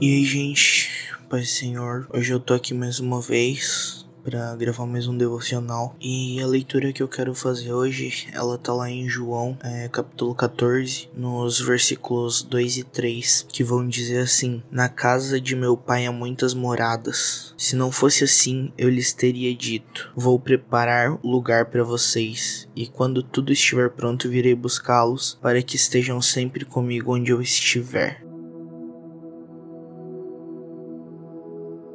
E aí, gente, Pai Senhor, hoje eu tô aqui mais uma vez para gravar mais um devocional e a leitura que eu quero fazer hoje, ela tá lá em João, é, capítulo 14, nos versículos 2 e 3, que vão dizer assim: Na casa de meu pai há muitas moradas. Se não fosse assim, eu lhes teria dito: Vou preparar lugar para vocês, e quando tudo estiver pronto, virei buscá-los para que estejam sempre comigo onde eu estiver.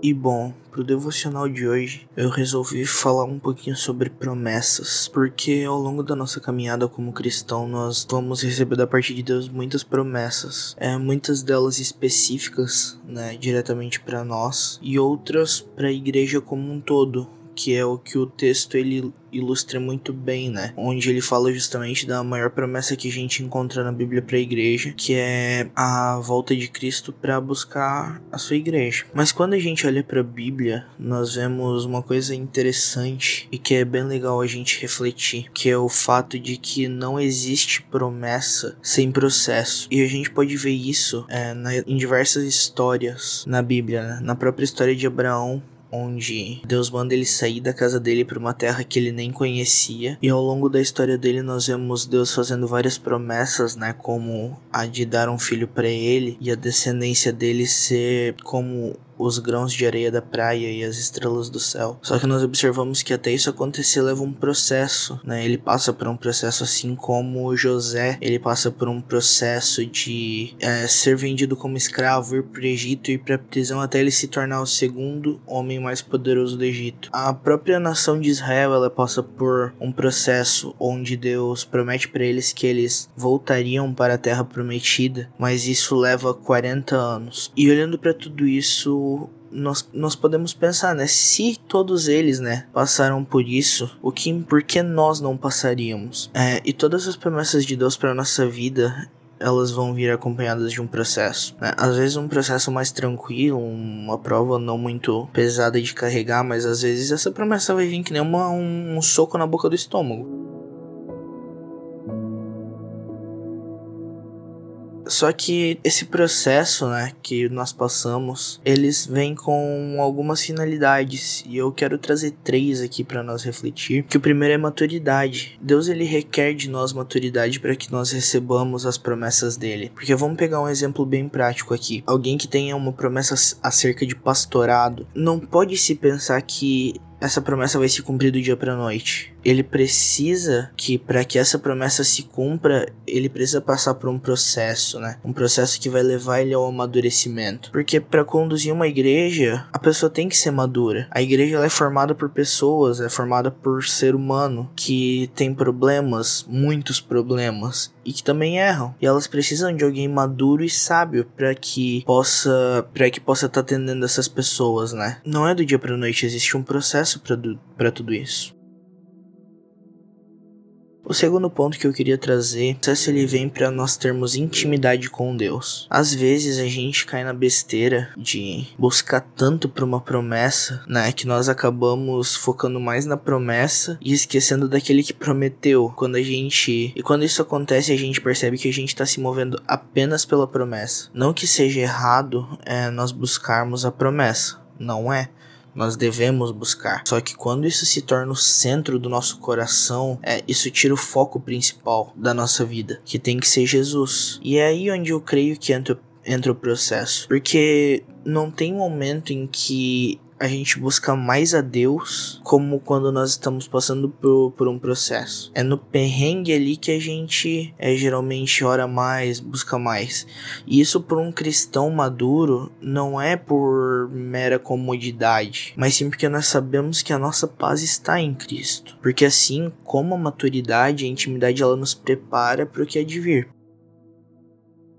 E bom, pro devocional de hoje, eu resolvi falar um pouquinho sobre promessas, porque ao longo da nossa caminhada como cristão, nós vamos receber da parte de Deus muitas promessas, é, muitas delas específicas, né, diretamente para nós, e outras para a igreja como um todo, que é o que o texto ele ilustra muito bem, né? Onde ele fala justamente da maior promessa que a gente encontra na Bíblia para a igreja, que é a volta de Cristo para buscar a sua igreja. Mas quando a gente olha para a Bíblia, nós vemos uma coisa interessante e que é bem legal a gente refletir, que é o fato de que não existe promessa sem processo. E a gente pode ver isso é, na, em diversas histórias na Bíblia, né? na própria história de Abraão, onde Deus manda ele sair da casa dele para uma terra que ele nem conhecia. E ao longo da história dele nós vemos Deus fazendo várias promessas, né, como a de dar um filho para ele e a descendência dele ser como os grãos de areia da praia e as estrelas do céu. Só que nós observamos que até isso acontecer leva um processo, né? Ele passa por um processo assim como José, ele passa por um processo de é, ser vendido como escravo, ir para o Egito e ir para prisão até ele se tornar o segundo homem mais poderoso do Egito. A própria nação de Israel ela passa por um processo onde Deus promete para eles que eles voltariam para a terra prometida, mas isso leva 40 anos. E olhando para tudo isso, nós, nós podemos pensar, né? Se todos eles, né, passaram por isso, o que, por que nós não passaríamos? É, e todas as promessas de Deus para nossa vida, elas vão vir acompanhadas de um processo. Né? Às vezes um processo mais tranquilo, uma prova não muito pesada de carregar, mas às vezes essa promessa vai vir que nem uma, um, um soco na boca do estômago. Só que esse processo, né, que nós passamos, eles vêm com algumas finalidades e eu quero trazer três aqui para nós refletir. Que o primeiro é maturidade. Deus ele requer de nós maturidade para que nós recebamos as promessas dele. Porque vamos pegar um exemplo bem prático aqui. Alguém que tenha uma promessa acerca de pastorado, não pode se pensar que essa promessa vai se cumprir do dia para noite. Ele precisa que para que essa promessa se cumpra, ele precisa passar por um processo, né? Um processo que vai levar ele ao amadurecimento. Porque para conduzir uma igreja, a pessoa tem que ser madura. A igreja é formada por pessoas, é formada por ser humano que tem problemas, muitos problemas e que também erram. E elas precisam de alguém maduro e sábio para que possa para que possa estar tá atendendo essas pessoas, né? Não é do dia para noite, existe um processo para tudo isso. O segundo ponto que eu queria trazer é se ele vem para nós termos intimidade com Deus. Às vezes a gente cai na besteira de buscar tanto por uma promessa, né, que nós acabamos focando mais na promessa e esquecendo daquele que prometeu. Quando a gente e quando isso acontece, a gente percebe que a gente está se movendo apenas pela promessa. Não que seja errado é, nós buscarmos a promessa, não é nós devemos buscar. Só que quando isso se torna o centro do nosso coração, é, isso tira o foco principal da nossa vida, que tem que ser Jesus. E é aí onde eu creio que entra, entra o processo. Porque não tem momento em que a gente busca mais a Deus como quando nós estamos passando por, por um processo. É no perrengue ali que a gente é, geralmente ora mais, busca mais. E isso por um cristão maduro não é por mera comodidade, mas sim porque nós sabemos que a nossa paz está em Cristo. Porque assim como a maturidade, a intimidade ela nos prepara para o que é de vir.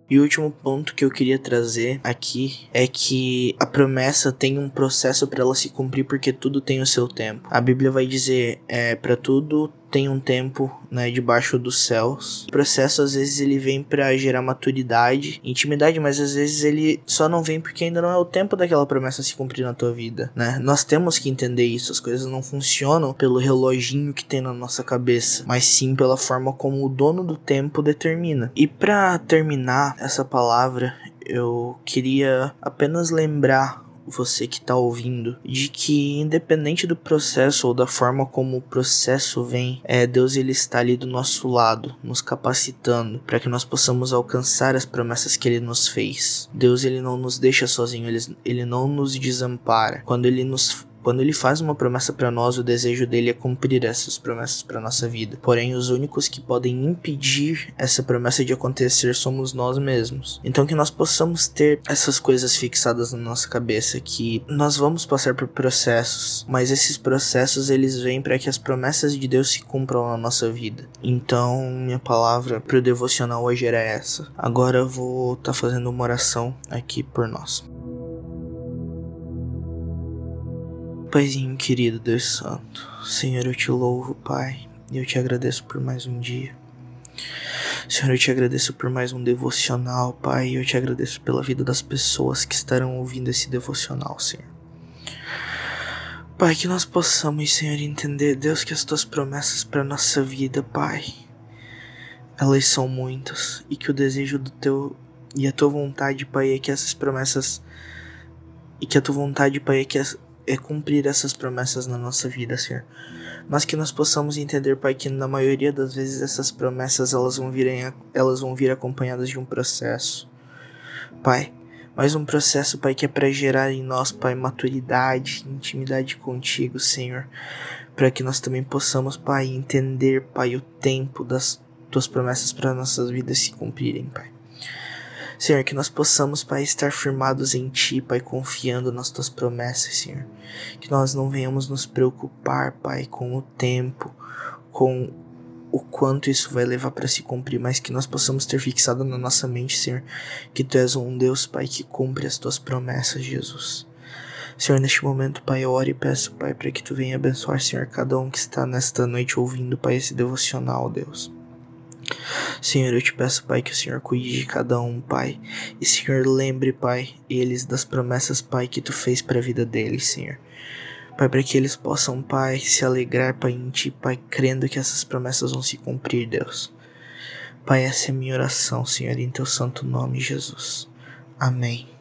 E o último ponto que eu queria trazer aqui é que a promessa tem um processo para ela se cumprir porque tudo tem o seu tempo. A Bíblia vai dizer é para tudo tem um tempo, né, debaixo dos céus. O processo às vezes ele vem para gerar maturidade, intimidade, mas às vezes ele só não vem porque ainda não é o tempo daquela promessa se cumprir na tua vida, né? Nós temos que entender isso, as coisas não funcionam pelo reloginho que tem na nossa cabeça, mas sim pela forma como o dono do tempo determina. E para terminar essa palavra, eu queria apenas lembrar você que está ouvindo, de que independente do processo ou da forma como o processo vem, é Deus ele está ali do nosso lado, nos capacitando para que nós possamos alcançar as promessas que ele nos fez. Deus ele não nos deixa sozinho, ele, ele não nos desampara. Quando ele nos quando ele faz uma promessa para nós, o desejo dele é cumprir essas promessas para nossa vida. Porém, os únicos que podem impedir essa promessa de acontecer somos nós mesmos. Então que nós possamos ter essas coisas fixadas na nossa cabeça que nós vamos passar por processos, mas esses processos eles vêm para que as promessas de Deus se cumpram na nossa vida. Então, minha palavra pro devocional hoje era essa. Agora eu vou estar tá fazendo uma oração aqui por nós. Paizinho querido, Deus Santo, Senhor, eu te louvo, Pai, e eu te agradeço por mais um dia. Senhor, eu te agradeço por mais um devocional, Pai, e eu te agradeço pela vida das pessoas que estarão ouvindo esse devocional, Senhor. Pai, que nós possamos, Senhor, entender, Deus, que as tuas promessas para nossa vida, Pai, elas são muitas e que o desejo do teu e a tua vontade, Pai, é que essas promessas e que a tua vontade, Pai, é que as, é cumprir essas promessas na nossa vida, Senhor. Mas que nós possamos entender, Pai, que na maioria das vezes essas promessas elas vão vir, em, elas vão vir acompanhadas de um processo. Pai, mais um processo, Pai, que é para gerar em nós, Pai, maturidade, intimidade contigo, Senhor. Para que nós também possamos, Pai, entender, Pai, o tempo das tuas promessas para nossas vidas se cumprirem, Pai. Senhor, que nós possamos, Pai, estar firmados em Ti, Pai, confiando nas Tuas promessas, Senhor. Que nós não venhamos nos preocupar, Pai, com o tempo, com o quanto isso vai levar para se cumprir, mas que nós possamos ter fixado na nossa mente, Senhor, que Tu és um Deus, Pai, que cumpre as Tuas promessas, Jesus. Senhor, neste momento, Pai, eu oro e peço, Pai, para que Tu venha abençoar, Senhor, cada um que está nesta noite ouvindo, Pai, esse devocional, Deus. Senhor, eu te peço, Pai, que o Senhor cuide de cada um, Pai. E, Senhor, lembre, Pai, eles das promessas, Pai, que tu fez para a vida deles, Senhor. Pai, para que eles possam, Pai, se alegrar, Pai, em Ti, Pai, crendo que essas promessas vão se cumprir, Deus. Pai, essa é a minha oração, Senhor, em Teu santo nome, Jesus. Amém.